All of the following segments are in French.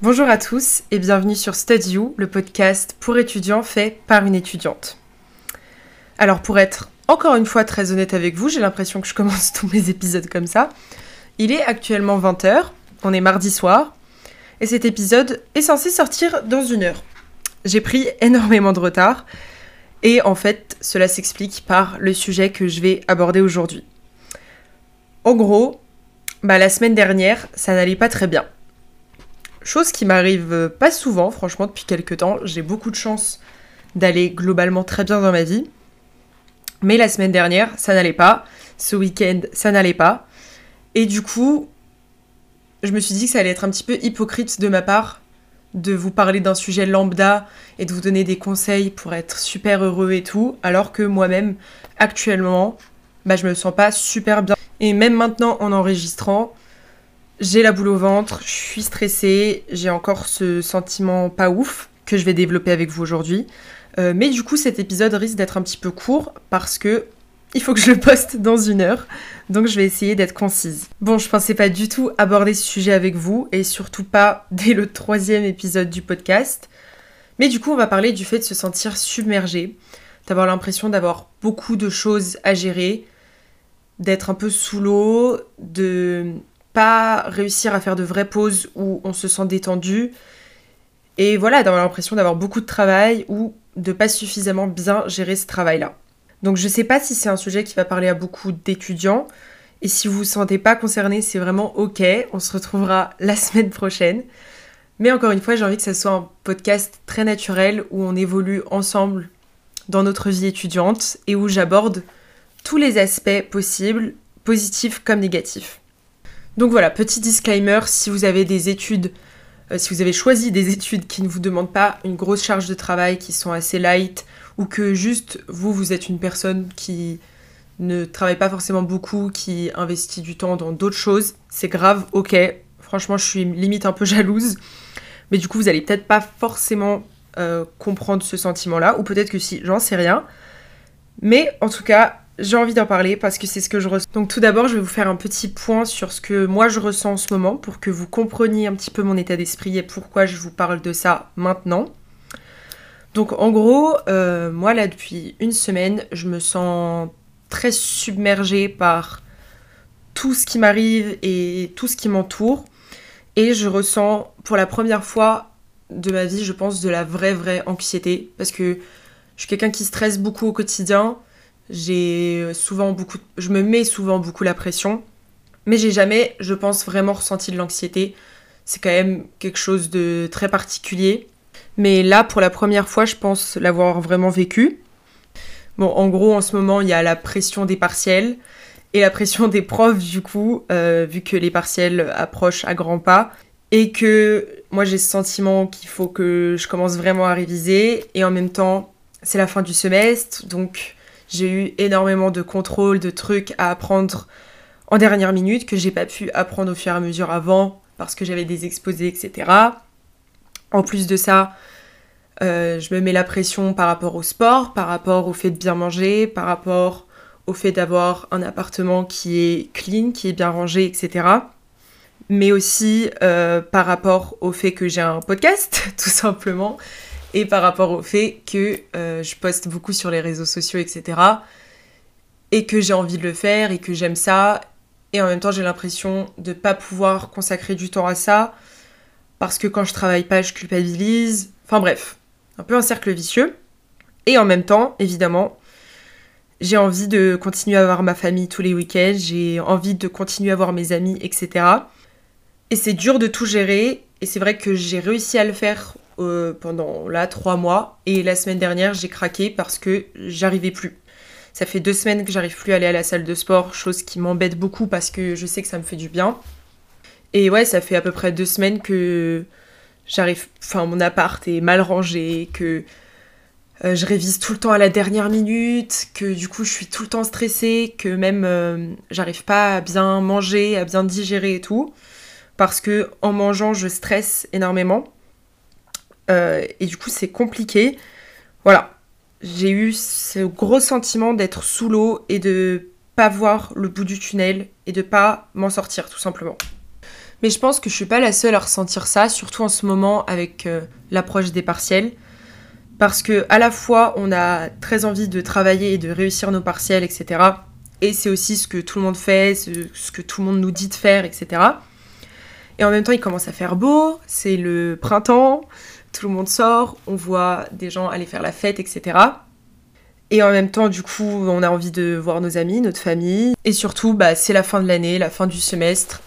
Bonjour à tous et bienvenue sur Study You, le podcast pour étudiants fait par une étudiante. Alors pour être encore une fois très honnête avec vous, j'ai l'impression que je commence tous mes épisodes comme ça. Il est actuellement 20h, on est mardi soir, et cet épisode est censé sortir dans une heure. J'ai pris énormément de retard, et en fait cela s'explique par le sujet que je vais aborder aujourd'hui. En gros, bah, la semaine dernière, ça n'allait pas très bien. Chose qui m'arrive pas souvent, franchement, depuis quelques temps. J'ai beaucoup de chance d'aller globalement très bien dans ma vie. Mais la semaine dernière, ça n'allait pas. Ce week-end, ça n'allait pas. Et du coup, je me suis dit que ça allait être un petit peu hypocrite de ma part de vous parler d'un sujet lambda et de vous donner des conseils pour être super heureux et tout, alors que moi-même, actuellement, bah, je me sens pas super bien. Et même maintenant, en enregistrant, j'ai la boule au ventre, je suis stressée, j'ai encore ce sentiment pas ouf que je vais développer avec vous aujourd'hui. Euh, mais du coup, cet épisode risque d'être un petit peu court parce que il faut que je le poste dans une heure. Donc je vais essayer d'être concise. Bon, je pensais pas du tout aborder ce sujet avec vous et surtout pas dès le troisième épisode du podcast. Mais du coup, on va parler du fait de se sentir submergé, d'avoir l'impression d'avoir beaucoup de choses à gérer, d'être un peu sous l'eau, de pas réussir à faire de vraies pauses où on se sent détendu. Et voilà, d'avoir l'impression d'avoir beaucoup de travail ou de pas suffisamment bien gérer ce travail-là. Donc je sais pas si c'est un sujet qui va parler à beaucoup d'étudiants. Et si vous vous sentez pas concerné, c'est vraiment ok. On se retrouvera la semaine prochaine. Mais encore une fois, j'ai envie que ce soit un podcast très naturel où on évolue ensemble dans notre vie étudiante et où j'aborde tous les aspects possibles, positifs comme négatifs. Donc voilà, petit disclaimer, si vous avez des études, euh, si vous avez choisi des études qui ne vous demandent pas une grosse charge de travail, qui sont assez light, ou que juste vous, vous êtes une personne qui ne travaille pas forcément beaucoup, qui investit du temps dans d'autres choses, c'est grave, ok. Franchement, je suis limite un peu jalouse. Mais du coup, vous allez peut-être pas forcément euh, comprendre ce sentiment-là, ou peut-être que si, j'en sais rien. Mais en tout cas, j'ai envie d'en parler parce que c'est ce que je ressens. Donc tout d'abord, je vais vous faire un petit point sur ce que moi je ressens en ce moment pour que vous compreniez un petit peu mon état d'esprit et pourquoi je vous parle de ça maintenant. Donc en gros, euh, moi là depuis une semaine, je me sens très submergée par tout ce qui m'arrive et tout ce qui m'entoure. Et je ressens pour la première fois de ma vie, je pense, de la vraie, vraie anxiété. Parce que je suis quelqu'un qui stresse beaucoup au quotidien. J'ai souvent beaucoup, je me mets souvent beaucoup la pression, mais j'ai jamais, je pense, vraiment ressenti de l'anxiété. C'est quand même quelque chose de très particulier. Mais là, pour la première fois, je pense l'avoir vraiment vécu. Bon, en gros, en ce moment, il y a la pression des partiels et la pression des profs, du coup, euh, vu que les partiels approchent à grands pas. Et que moi, j'ai ce sentiment qu'il faut que je commence vraiment à réviser. Et en même temps, c'est la fin du semestre, donc j'ai eu énormément de contrôles, de trucs à apprendre en dernière minute que j'ai pas pu apprendre au fur et à mesure avant parce que j'avais des exposés, etc. En plus de ça, euh, je me mets la pression par rapport au sport, par rapport au fait de bien manger, par rapport au fait d'avoir un appartement qui est clean, qui est bien rangé, etc. Mais aussi euh, par rapport au fait que j'ai un podcast, tout simplement, et par rapport au fait que euh, je poste beaucoup sur les réseaux sociaux, etc. Et que j'ai envie de le faire et que j'aime ça. Et en même temps, j'ai l'impression de ne pas pouvoir consacrer du temps à ça parce que quand je travaille pas, je culpabilise. Enfin bref, un peu un cercle vicieux. Et en même temps, évidemment, j'ai envie de continuer à voir ma famille tous les week-ends, j'ai envie de continuer à voir mes amis, etc. Et c'est dur de tout gérer. Et c'est vrai que j'ai réussi à le faire euh, pendant là trois mois. Et la semaine dernière, j'ai craqué parce que j'arrivais plus. Ça fait deux semaines que j'arrive plus à aller à la salle de sport, chose qui m'embête beaucoup parce que je sais que ça me fait du bien. Et ouais, ça fait à peu près deux semaines que j'arrive. Enfin, mon appart est mal rangé, que euh, je révise tout le temps à la dernière minute, que du coup je suis tout le temps stressée, que même euh, j'arrive pas à bien manger, à bien digérer et tout. Parce que en mangeant, je stresse énormément. Euh, et du coup, c'est compliqué. Voilà. j'ai eu ce gros sentiment d'être sous l'eau et de pas voir le bout du tunnel et de pas m'en sortir tout simplement. Mais je pense que je suis pas la seule à ressentir ça, surtout en ce moment avec euh, l'approche des partiels. Parce que à la fois on a très envie de travailler et de réussir nos partiels, etc. Et c'est aussi ce que tout le monde fait, ce, que tout le monde nous dit de faire, etc. Et en même temps il commence à faire beau, c'est le printemps, tout le monde sort, on voit des gens aller faire la fête, etc. Et en même temps, du coup, on a envie de voir nos amis, notre famille. Et surtout, bah, c'est la fin de l'année, la fin du semestre.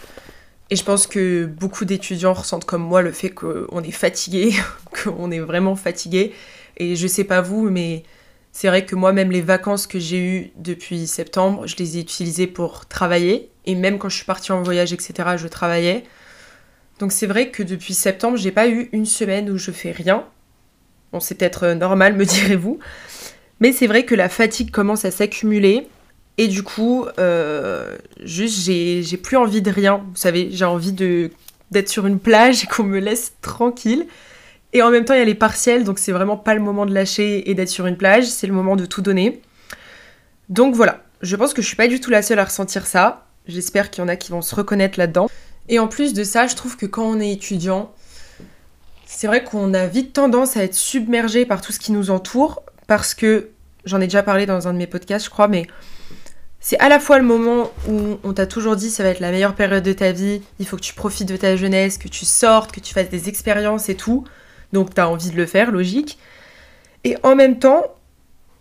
Et je pense que beaucoup d'étudiants ressentent comme moi le fait qu'on est fatigué, qu'on est vraiment fatigué. Et je sais pas vous, mais c'est vrai que moi, même les vacances que j'ai eues depuis septembre, je les ai utilisées pour travailler. Et même quand je suis partie en voyage, etc., je travaillais. Donc c'est vrai que depuis septembre, j'ai pas eu une semaine où je fais rien. Bon, c'est peut-être euh, normal, me direz-vous. Mais c'est vrai que la fatigue commence à s'accumuler. Et du coup, euh, juste, j'ai plus envie de rien. Vous savez, j'ai envie d'être sur une plage et qu'on me laisse tranquille. Et en même temps, il y a les partiels, donc c'est vraiment pas le moment de lâcher et d'être sur une plage, c'est le moment de tout donner. Donc voilà, je pense que je suis pas du tout la seule à ressentir ça. J'espère qu'il y en a qui vont se reconnaître là-dedans. Et en plus de ça, je trouve que quand on est étudiant, c'est vrai qu'on a vite tendance à être submergé par tout ce qui nous entoure, parce que, j'en ai déjà parlé dans un de mes podcasts, je crois, mais c'est à la fois le moment où on t'a toujours dit ça va être la meilleure période de ta vie, il faut que tu profites de ta jeunesse, que tu sortes, que tu fasses des expériences et tout, donc t'as envie de le faire, logique. Et en même temps,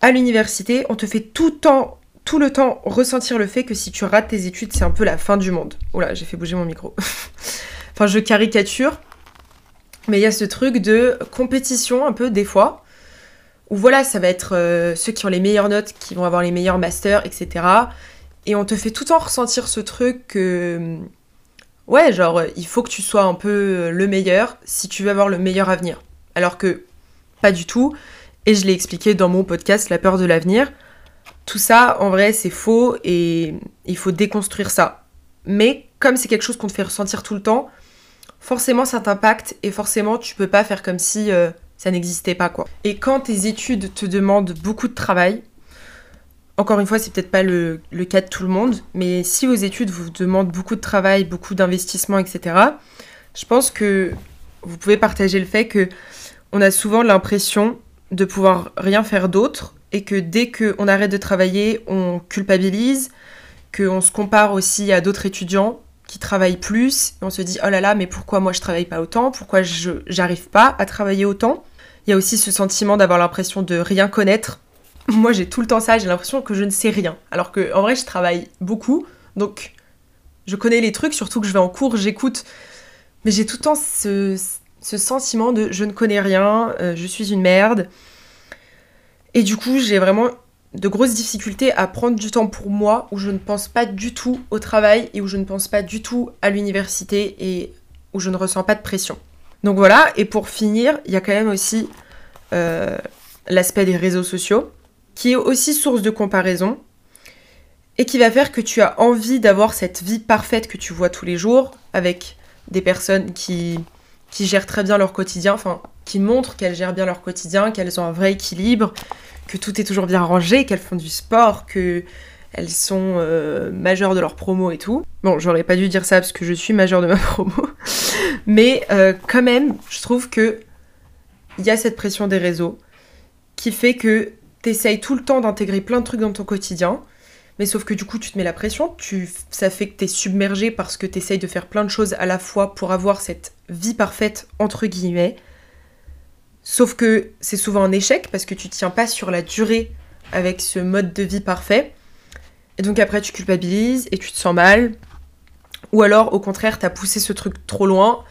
à l'université, on te fait tout temps tout le temps ressentir le fait que si tu rates tes études, c'est un peu la fin du monde. Oula, j'ai fait bouger mon micro. enfin, je caricature. Mais il y a ce truc de compétition un peu des fois. Où voilà, ça va être euh, ceux qui ont les meilleures notes, qui vont avoir les meilleurs masters, etc. Et on te fait tout le temps ressentir ce truc que... Ouais, genre, il faut que tu sois un peu le meilleur si tu veux avoir le meilleur avenir. Alors que pas du tout. Et je l'ai expliqué dans mon podcast La peur de l'avenir tout ça, en vrai, c'est faux et il faut déconstruire ça. Mais comme c'est quelque chose qu'on te fait ressentir tout le temps, forcément ça t'impacte et forcément tu peux pas faire comme si euh, ça n'existait pas quoi. Et quand tes études te demandent beaucoup de travail, encore une fois, c'est peut-être pas le, le, cas de tout le monde, mais si vos études vous demandent beaucoup de travail, beaucoup d'investissement, etc., je pense que vous pouvez partager le fait que on a souvent l'impression de pouvoir rien faire d'autre et que dès qu'on arrête de travailler, on culpabilise, qu'on se compare aussi à d'autres étudiants qui travaillent plus, et on se dit oh là là, mais pourquoi moi je travaille pas autant? Pourquoi je j'arrive pas à travailler autant? Il y a aussi ce sentiment d'avoir l'impression de rien connaître. Moi j'ai tout le temps ça, j'ai l'impression que je ne sais rien. Alors que en vrai je travaille beaucoup, donc je connais les trucs, surtout que je vais en cours, j'écoute, mais j'ai tout le temps ce, sentiment de je ne connais rien, euh, je suis une merde. Et du coup, j'ai vraiment de grosses difficultés à prendre du temps pour moi, où je ne pense pas du tout au travail et où je ne pense pas du tout à l'université et où je ne ressens pas de pression. Donc voilà, et pour finir, il y a quand même aussi euh, l'aspect des réseaux sociaux, qui est aussi source de comparaison, et qui va faire que tu as envie d'avoir cette vie parfaite que tu vois tous les jours, avec des personnes qui, qui gèrent très bien leur quotidien, enfin qui montrent qu'elles gèrent bien leur quotidien, qu'elles ont un vrai équilibre, que tout est toujours bien rangé, qu'elles font du sport, que elles sont euh, majeures de leur promo et tout. Bon, j'aurais pas dû dire ça parce que je suis majeure de ma promo, mais euh, quand même, je trouve que il y a cette pression des réseaux qui fait que t'essayes tout le temps d'intégrer plein de trucs dans ton quotidien, mais sauf que du coup tu te mets la pression, tu, ça fait que t'es submergé parce que t'essayes de faire plein de choses à la fois pour avoir cette vie parfaite entre guillemets, Sauf que c'est souvent un échec parce que tu tiens pas sur la durée avec ce mode de vie parfait. Et donc après tu culpabilises et tu te sens mal. Ou alors au contraire t'as poussé ce truc trop loin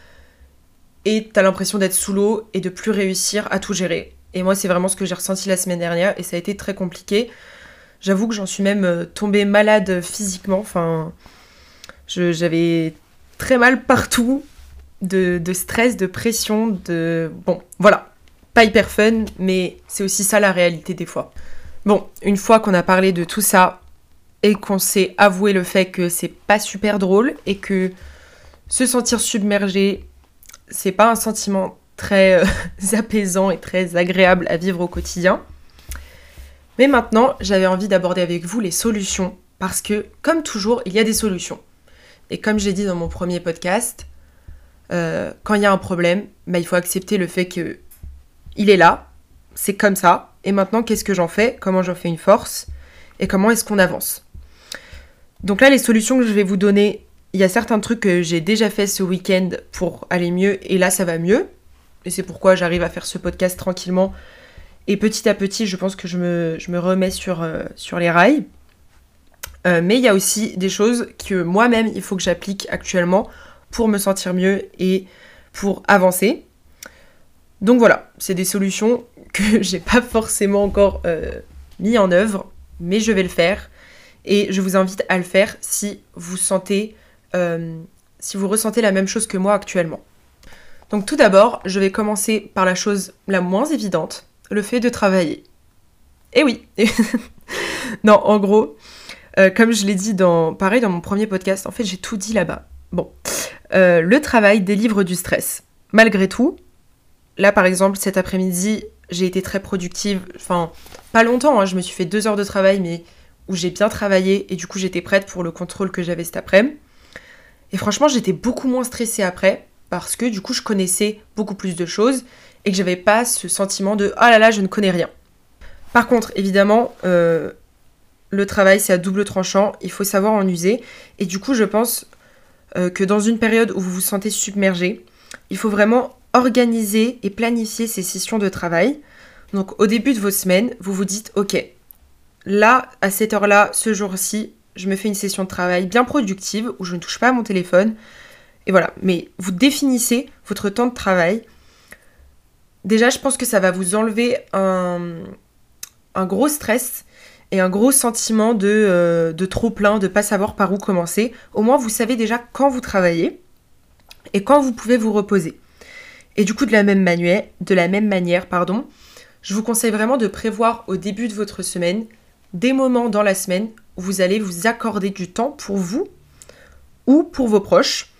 et t'as l'impression d'être sous l'eau et de plus réussir à tout gérer. Et moi c'est vraiment ce que j'ai ressenti la semaine dernière et ça a été très compliqué. J'avoue que j'en suis même euh, tombée malade physiquement. Enfin, j'avais très mal partout, de, de, stress, de pression, de... Bon, voilà pas hyper fun, mais c'est aussi ça la réalité des fois. Bon, une fois qu'on a parlé de tout ça et qu'on s'est avoué le fait que c'est pas super drôle et que se sentir submergé, c'est pas un sentiment très euh, apaisant et très agréable à vivre au quotidien. Mais maintenant, j'avais envie d'aborder avec vous les solutions, parce que, comme toujours, il y a des solutions. Et comme j'ai dit dans mon premier podcast, euh, quand il y a un problème, bah, il faut accepter le fait que il est là, c'est comme ça, et maintenant qu'est-ce que j'en fais, comment j'en fais une force, et comment est-ce qu'on avance? Donc là, les solutions que je vais vous donner, il y a certains trucs que j'ai déjà fait ce week-end pour aller mieux, et là ça va mieux, et c'est pourquoi j'arrive à faire ce podcast tranquillement, et petit à petit, je pense que je me, remets sur, euh, sur les rails. Euh, mais il y a aussi des choses que moi-même, il faut que j'applique actuellement pour me sentir mieux et pour avancer. Donc voilà, c'est des solutions que j'ai pas forcément encore euh, mis en œuvre, mais je vais le faire. Et je vous invite à le faire si vous sentez, euh, si vous ressentez la même chose que moi actuellement. Donc tout d'abord, je vais commencer par la chose la moins évidente, le fait de travailler. Et oui, non, en gros, euh, comme je l'ai dit dans, pareil dans mon premier podcast, en fait j'ai tout dit là-bas. Bon, le travail délivre du stress. Malgré tout, là par exemple cet après-midi, j'ai été très productive. Enfin, pas longtemps, hein, je me suis fait deux heures de travail, mais où j'ai bien travaillé et du coup j'étais prête pour le contrôle que j'avais cet après-midi. Et franchement, j'étais beaucoup moins stressée après parce que du coup je connaissais beaucoup plus de choses et que j'avais pas ce sentiment de ah là là, je ne connais rien. Par contre, évidemment, euh, le travail, c'est à double tranchant, il faut savoir en user. Et du coup, je pense euh, que dans une période où vous vous sentez submergé, il faut vraiment organiser et planifier ces sessions de travail. Donc au début de vos semaines, vous vous dites, ok, là, à cette heure-là, ce jour-ci, je me fais une session de travail bien productive où je ne touche pas à mon téléphone. Et voilà, mais vous définissez votre temps de travail. Déjà, je pense que ça va vous enlever un, gros stress et un gros sentiment de, euh, de trop plein, de pas savoir par où commencer. Au moins, vous savez déjà quand vous travaillez et quand vous pouvez vous reposer. Et du coup, de la même manière, pardon, je vous conseille vraiment de prévoir au début de votre semaine des moments dans la semaine où vous allez vous accorder du temps pour vous ou pour vos proches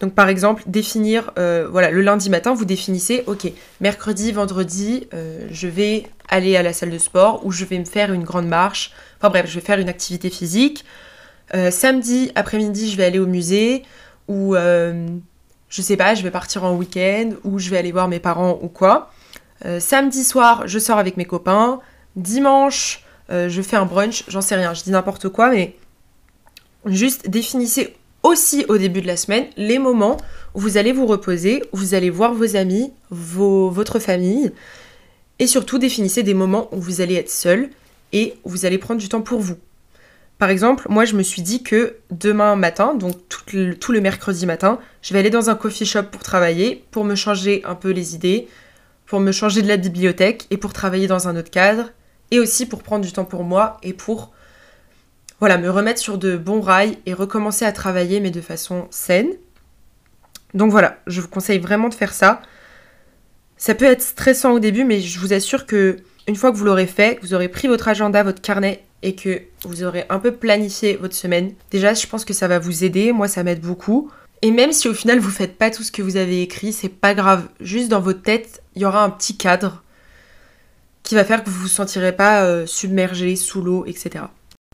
donc par exemple, définir, euh, voilà, le lundi matin, vous définissez, ok, mercredi, vendredi, euh, je vais aller à la salle de sport ou je vais me faire une grande marche. Enfin bref, je vais faire une activité physique. Euh, samedi après-midi, je vais aller au musée ou je sais pas, je vais partir en week-end ou je vais aller voir mes parents ou quoi. samedi soir, je sors avec mes copains. Dimanche, je fais un brunch, j'en sais rien, je dis n'importe quoi, mais juste définissez aussi au début de la semaine les moments où vous allez vous reposer, où vous allez voir vos amis, vos, votre famille, et surtout définissez des moments où vous allez être seul et où vous allez prendre du temps pour vous. Par exemple, moi je me suis dit que demain matin, donc tout le, mercredi matin, je vais aller dans un coffee shop pour travailler, pour me changer un peu les idées, pour me changer de la bibliothèque et pour travailler dans un autre cadre, et aussi pour prendre du temps pour moi et pour voilà, me remettre sur de bons rails et recommencer à travailler, mais de façon saine. Donc voilà, je vous conseille vraiment de faire ça. Ça peut être stressant au début, mais je vous assure que une fois que vous l'aurez fait, vous aurez pris votre agenda, votre carnet et que vous aurez un peu planifié votre semaine, déjà je pense que ça va vous aider. Moi, ça m'aide beaucoup. Et même si au final vous faites pas tout ce que vous avez écrit, c'est pas grave. Juste dans votre tête, il y aura un petit cadre qui va faire que vous vous sentirez pas euh, submergé sous l'eau, etc.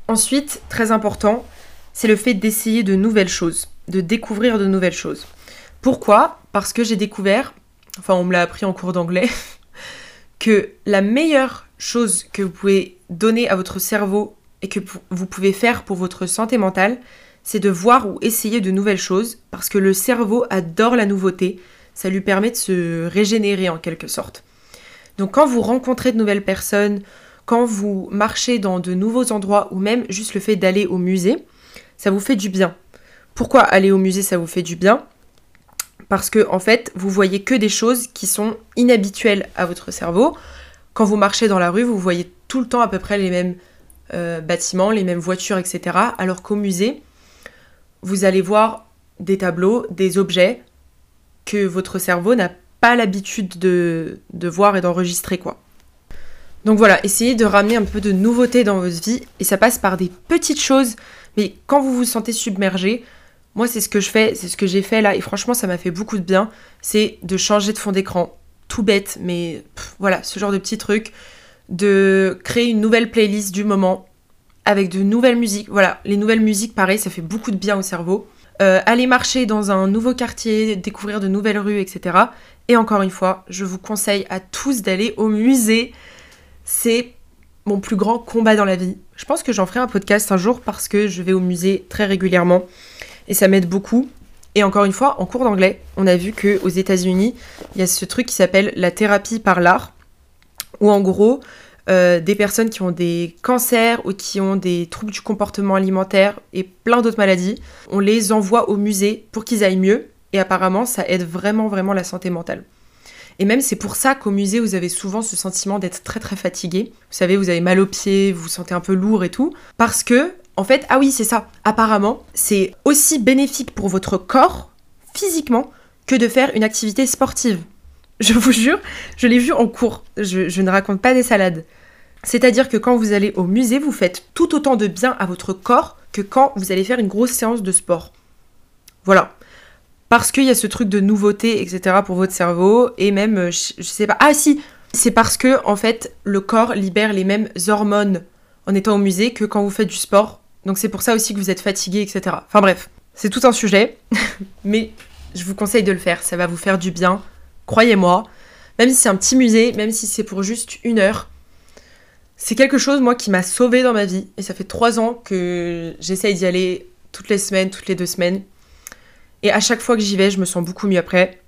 Ensuite, très important, c'est le fait d'essayer de nouvelles choses, de découvrir de nouvelles choses. Pourquoi? Parce que j'ai découvert, enfin on me l'a appris en cours d'anglais, que la meilleure chose que vous pouvez donner à votre cerveau et que vous pouvez faire pour votre santé mentale, c'est de voir ou essayer de nouvelles choses, parce que le cerveau adore la nouveauté, ça lui permet de se régénérer en quelque sorte. Donc quand vous rencontrez de nouvelles personnes, quand vous marchez dans de nouveaux endroits ou même juste le fait d'aller au musée, ça vous fait du bien. Pourquoi aller au musée ça vous fait du bien? Parce que en fait, vous voyez que des choses qui sont inhabituelles à votre cerveau. Quand vous marchez dans la rue, vous voyez tout le temps à peu près les mêmes euh, bâtiments, les mêmes voitures, etc. Alors qu'au musée, vous allez voir des tableaux, des objets que votre cerveau n'a pas l'habitude de, de voir et d'enregistrer, quoi. Donc voilà, essayez de ramener un peu de nouveauté dans votre vie et ça passe par des petites choses, mais quand vous vous sentez submergé, moi c'est ce que je fais, c'est ce que j'ai fait là et franchement ça m'a fait beaucoup de bien, c'est de changer de fond d'écran. Tout bête, mais voilà, ce genre de petits trucs. De créer une nouvelle playlist du moment avec de nouvelles musiques. Voilà, les nouvelles musiques, pareil, ça fait beaucoup de bien au cerveau. Euh, aller marcher dans un nouveau quartier, découvrir de nouvelles rues, etc. Et encore une fois, je vous conseille à tous d'aller au musée. C'est mon plus grand combat dans la vie. Je pense que j'en ferai un podcast un jour parce que je vais au musée très régulièrement et ça m'aide beaucoup. Et encore une fois, en cours d'anglais, on a vu que aux États-Unis, il y a ce truc qui s'appelle la thérapie par l'art, où en gros, euh, des personnes qui ont des cancers ou qui ont des troubles du comportement alimentaire et plein d'autres maladies, on les envoie au musée pour qu'ils aillent mieux. Et apparemment, ça aide vraiment, vraiment la santé mentale. Et même c'est pour ça qu'au musée, vous avez souvent ce sentiment d'être très très fatigué. Vous savez, vous avez mal aux pieds, vous vous sentez un peu lourd et tout. Parce que, en fait, ah oui, c'est ça. Apparemment, c'est aussi bénéfique pour votre corps, physiquement, que de faire une activité sportive. Je vous jure, je l'ai vu en cours. Je, je ne raconte pas des salades. C'est-à-dire que quand vous allez au musée, vous faites tout autant de bien à votre corps que quand vous allez faire une grosse séance de sport. Voilà parce qu'il y a ce truc de nouveauté, etc. pour votre cerveau, et même, euh, je, sais pas, ah si, c'est parce que, en fait, le corps libère les mêmes hormones en étant au musée que quand vous faites du sport. Donc c'est pour ça aussi que vous êtes fatigué, etc. Enfin bref, c'est tout un sujet, mais je vous conseille de le faire, ça va vous faire du bien, croyez-moi. Même si c'est un petit musée, même si c'est pour juste une heure, c'est quelque chose, moi, qui m'a sauvé dans ma vie. Et ça fait trois ans que j'essaye d'y aller toutes les semaines, toutes les deux semaines. Et à chaque fois que j'y vais, je me sens beaucoup mieux après.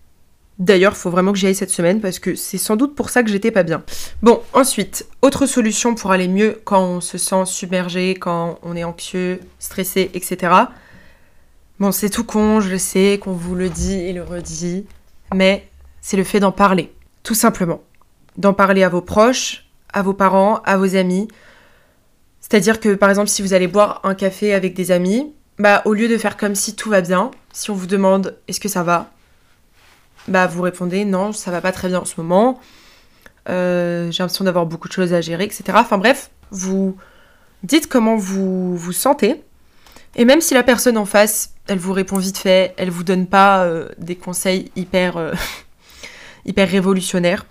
D'ailleurs, il faut vraiment que j'y aille cette semaine parce que c'est sans doute pour ça que j'étais pas bien. Bon, ensuite, autre solution pour aller mieux quand on se sent submergé, quand on est anxieux, stressé, etc. Bon, c'est tout con, je sais, qu'on vous le dit et le redit, mais c'est le fait d'en parler, tout simplement. D'en parler à vos proches, à vos parents, à vos amis. C'est-à-dire que, par exemple, si vous allez boire un café avec des amis, bah, au lieu de faire comme si tout va bien, si on vous demande est-ce que ça va, bah, vous répondez non, ça va pas très bien en ce moment, euh, j'ai l'impression d'avoir beaucoup de choses à gérer, etc. Enfin bref, vous dites comment vous vous sentez. Et même si la personne en face, elle vous répond vite fait, elle vous donne pas euh, des conseils hyper, euh, hyper révolutionnaires,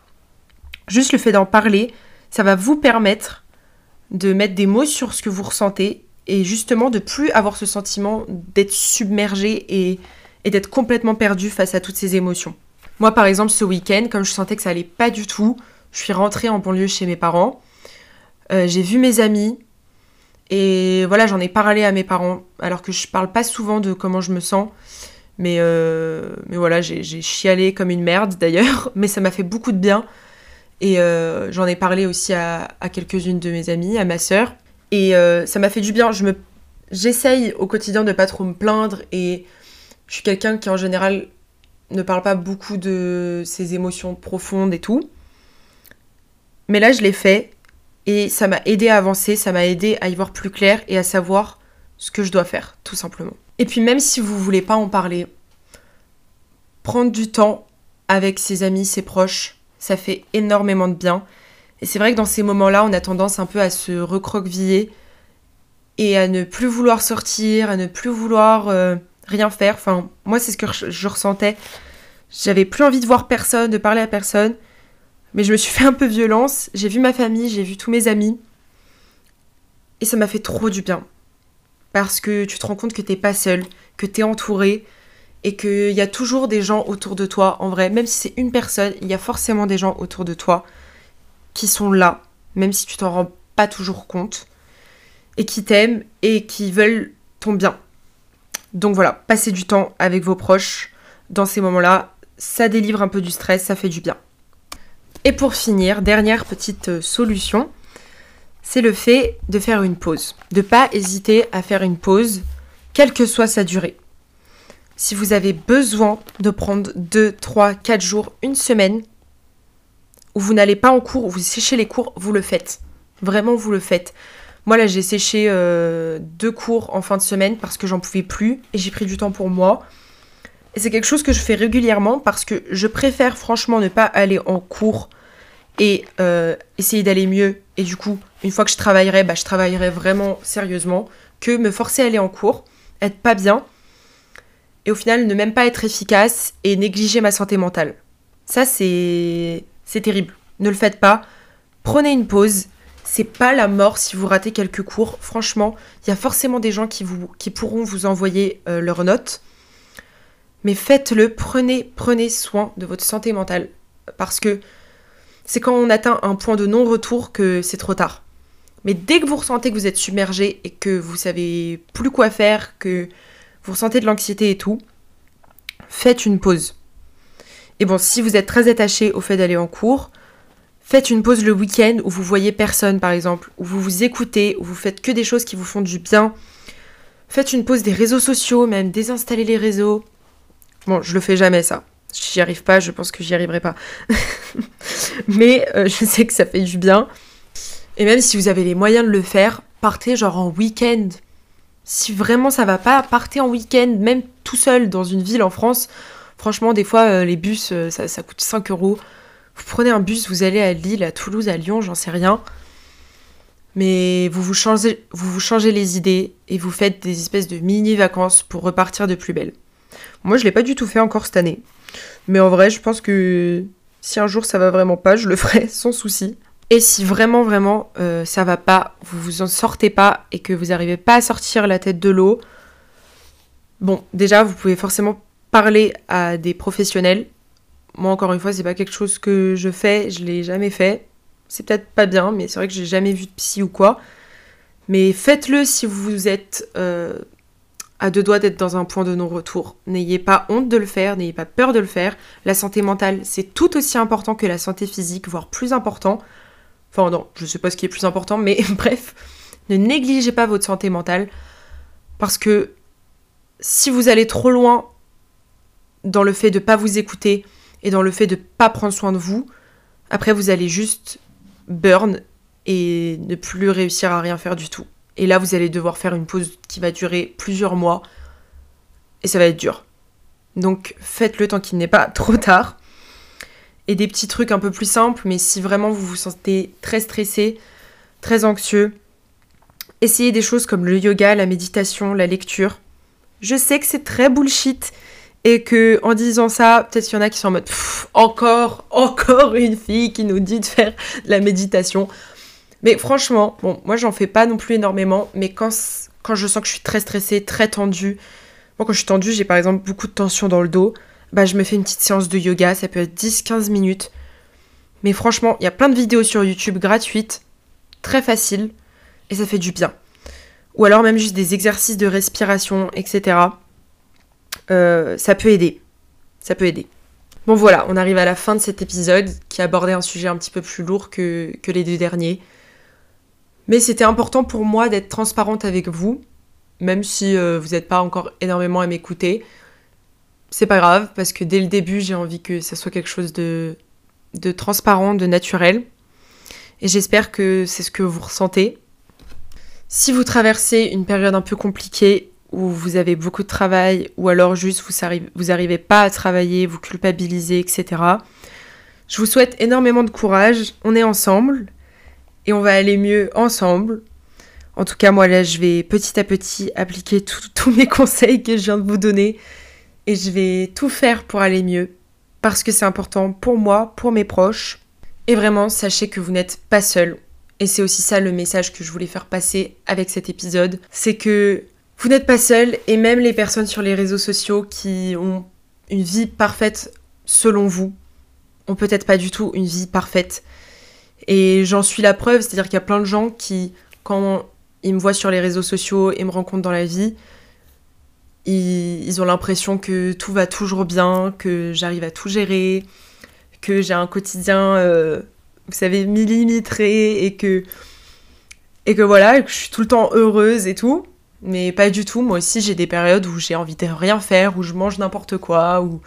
juste le fait d'en parler, ça va vous permettre de mettre des mots sur ce que vous ressentez et justement de plus avoir ce sentiment d'être submergé et, d'être complètement perdu face à toutes ces émotions. Moi par exemple ce week-end, comme je sentais que ça allait pas du tout, je suis rentrée en banlieue chez mes parents, euh, j'ai vu mes amis et voilà j'en ai parlé à mes parents alors que je parle pas souvent de comment je me sens. Mais, euh, mais voilà, j'ai chialé comme une merde d'ailleurs, mais ça m'a fait beaucoup de bien. Et euh, j'en ai parlé aussi à, quelques-unes de mes amies, à ma sœur. Et euh, ça m'a fait du bien. Je. J'essaye au quotidien de pas trop me plaindre et je suis quelqu'un qui en général ne parle pas beaucoup de ses émotions profondes et tout. Mais là, je l'ai fait et ça m'a aidé à avancer, ça m'a aidé à y voir plus clair et à savoir ce que je dois faire, tout simplement. Et puis même si vous voulez pas en parler, prendre du temps avec ses amis, ses proches, ça fait énormément de bien. Et c'est vrai que dans ces moments-là, on a tendance un peu à se recroqueviller et à ne plus vouloir sortir, à ne plus vouloir euh, rien faire. Enfin, moi, c'est ce que je, ressentais. J'avais plus envie de voir personne, de parler à personne. Mais je me suis fait un peu violence. J'ai vu ma famille, j'ai vu tous mes amis. Et ça m'a fait trop du bien. Parce que tu te rends compte que t'es pas seul, que t'es entouré, et qu'il y a toujours des gens autour de toi, en vrai. Même si c'est une personne, il y a forcément des gens autour de toi qui sont là, même si tu t'en rends pas toujours compte, et qui t'aiment et qui veulent ton bien. Donc voilà, passez du temps avec vos proches dans ces moments-là, ça délivre un peu du stress, ça fait du bien. Et pour finir, dernière petite euh, solution, c'est le fait de faire une pause. De pas hésiter à faire une pause, quelle que soit sa durée. Si vous avez besoin de prendre 2, 3, 4 jours, une semaine où vous n'allez pas en cours, où vous séchez les cours, vous le faites. Vraiment, vous le faites. Moi, là, j'ai séché euh, deux cours en fin de semaine parce que j'en pouvais plus et j'ai pris du temps pour moi. Et c'est quelque chose que je fais régulièrement parce que je préfère franchement ne pas aller en cours et euh, essayer d'aller mieux. Et du coup, une fois que je travaillerai, bah, je travaillerai vraiment sérieusement que me forcer à aller en cours, être pas bien et au final ne même pas être efficace et négliger ma santé mentale. Ça, c'est terrible. Ne le faites pas. Prenez une pause. C'est pas la mort si vous ratez quelques cours. Franchement, il y a forcément des gens qui, vous, qui pourront vous envoyer euh, leurs notes. Mais faites-le, prenez, prenez soin de votre santé mentale. Parce que c'est quand on atteint un point de non-retour que c'est trop tard. Mais dès que vous ressentez que vous êtes submergé et que vous savez plus quoi faire, que vous ressentez de l'anxiété et tout, faites une pause. Et bon, si vous êtes très attaché au fait d'aller en cours, faites une pause le week-end où vous voyez personne par exemple, où vous vous écoutez, où vous faites que des choses qui vous font du bien. Faites une pause des réseaux sociaux, même désinstallez les réseaux. Bon, je le fais jamais ça. J'y arrive pas, je pense que j'y arriverai pas. Mais euh, je sais que ça fait du bien. Et même si vous avez les moyens de le faire, partez genre en week-end. Si vraiment ça va pas, partez en week-end, même tout seul dans une ville en France. Franchement, des fois, euh, les bus, euh, ça, coûte 5 euros. Vous prenez un bus, vous allez à Lille, à Toulouse, à Lyon, j'en sais rien. Mais vous vous, changez, vous vous changez les idées et vous faites des espèces de mini-vacances pour repartir de plus belle. Moi, je l'ai pas du tout fait encore cette année. Mais en vrai, je pense que si un jour ça va vraiment pas, je le ferai sans souci. Et si vraiment, vraiment, euh, ça va pas, vous vous en sortez pas et que vous n'arrivez pas à sortir la tête de l'eau, bon, déjà, vous pouvez forcément parler à des professionnels. Moi, encore une fois, c'est pas quelque chose que je fais, je l'ai jamais fait. C'est peut-être pas bien, mais c'est vrai que j'ai jamais vu de psy ou quoi. Mais faites-le si vous êtes euh, à deux doigts d'être dans un point de non-retour. N'ayez pas honte de le faire, n'ayez pas peur de le faire. La santé mentale, c'est tout aussi important que la santé physique, voire plus important. Enfin non, je sais pas ce qui est plus important, mais bref, ne négligez pas votre santé mentale parce que si vous allez trop loin dans le fait de pas vous écouter et dans le fait de pas prendre soin de vous, après vous allez juste burn et ne plus réussir à rien faire du tout. Et là, vous allez devoir faire une pause qui va durer plusieurs mois et ça va être dur. Donc faites-le tant qu'il n'est pas trop tard et des petits trucs un peu plus simples, mais si vraiment vous vous sentez très stressé, très anxieux, essayez des choses comme le yoga, la méditation, la lecture. Je sais que c'est très bullshit et que en disant ça, peut-être qu'il y en a qui sont en mode encore, encore une fille qui nous dit de faire la méditation. Mais franchement, bon, moi j'en fais pas non plus énormément, mais quand, quand je sens que je suis très stressée, très tendue, moi quand je suis tendue, j'ai par exemple beaucoup de tension dans le dos, bah, je me fais une petite séance de yoga, ça peut être 10-15 minutes. Mais franchement, il y a plein de vidéos sur YouTube gratuites, très faciles, et ça fait du bien. Ou alors même juste des exercices de respiration, etc. Euh, ça peut aider. Ça peut aider. Bon voilà, on arrive à la fin de cet épisode qui abordait un sujet un petit peu plus lourd que, les deux derniers. Mais c'était important pour moi d'être transparente avec vous, même si euh, vous n'êtes pas encore énormément à m'écouter c'est pas grave parce que dès le début, j'ai envie que ça soit quelque chose de, transparent, de naturel. Et j'espère que c'est ce que vous ressentez. Si vous traversez une période un peu compliquée où vous avez beaucoup de travail ou alors juste vous arrivez pas à travailler, vous culpabilisez, etc. Je vous souhaite énormément de courage. On est ensemble et on va aller mieux ensemble. En tout cas, moi là, je vais petit à petit appliquer tous mes conseils que je viens de vous donner et je vais tout faire pour aller mieux parce que c'est important pour moi, pour mes proches. Et vraiment, sachez que vous n'êtes pas seul. Et c'est aussi ça le message que je voulais faire passer avec cet épisode. C'est que vous n'êtes pas seul et même les personnes sur les réseaux sociaux qui ont une vie parfaite selon vous ont peut-être pas du tout une vie parfaite. Et j'en suis la preuve, c'est-à-dire qu'il y a plein de gens qui, quand ils me voient sur les réseaux sociaux et me rencontrent dans la vie, ils, ont l'impression que tout va toujours bien, que j'arrive à tout gérer, que j'ai un quotidien, euh, vous savez, millimétré et que, et que voilà, que je suis tout le temps heureuse et tout. Mais pas du tout. Moi aussi, j'ai des périodes où j'ai envie de rien faire, où je mange n'importe quoi, où,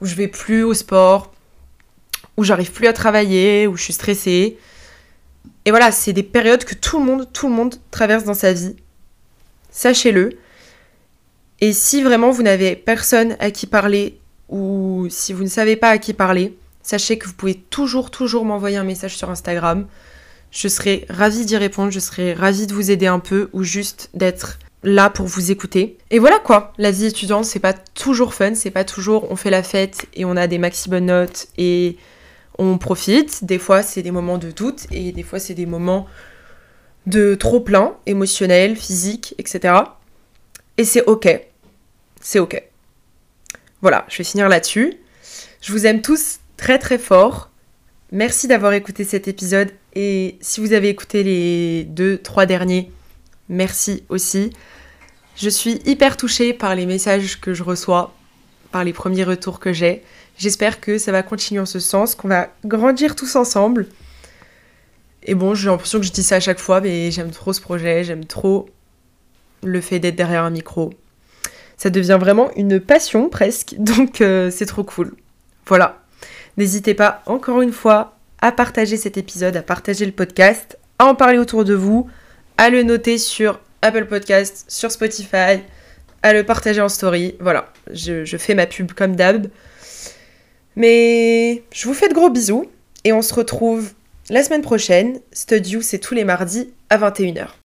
où je vais plus au sport, où j'arrive plus à travailler, où je suis stressée. Et voilà, c'est des périodes que tout le monde, tout le monde traverse dans sa vie. Sachez-le. Et si vraiment vous n'avez personne à qui parler ou si vous ne savez pas à qui parler, sachez que vous pouvez toujours, toujours m'envoyer un message sur Instagram. Je serai ravie d'y répondre, je serai ravie de vous aider un peu ou juste d'être là pour vous écouter. Et voilà quoi, la vie étudiante, c'est pas toujours fun, c'est pas toujours on fait la fête et on a des maxi bonnes notes et On profite, des fois c'est des moments de doute et des fois c'est des moments de trop plein, émotionnel, physique, etc. Et c'est ok. C'est ok. Voilà, je vais finir là-dessus. Je vous aime tous très très fort. Merci d'avoir écouté cet épisode et si vous avez écouté les deux, trois derniers, merci aussi. Je suis hyper touchée par les messages que je reçois, par les premiers retours que j'ai. J'espère que ça va continuer en ce sens, qu'on va grandir tous ensemble. Et bon, j'ai l'impression que je dis ça à chaque fois, mais j'aime trop ce projet, j'aime trop le fait d'être derrière un micro. Ça devient vraiment une passion presque, donc euh, c'est trop cool. Voilà. N'hésitez pas encore une fois à partager cet épisode, à partager le podcast, à en parler autour de vous, à le noter sur Apple Podcast, sur Spotify, à le partager en story. Voilà, je, je fais ma pub comme d'hab. Mais je vous fais de gros bisous et on se retrouve la semaine prochaine. Studio, c'est tous les mardis à 21h.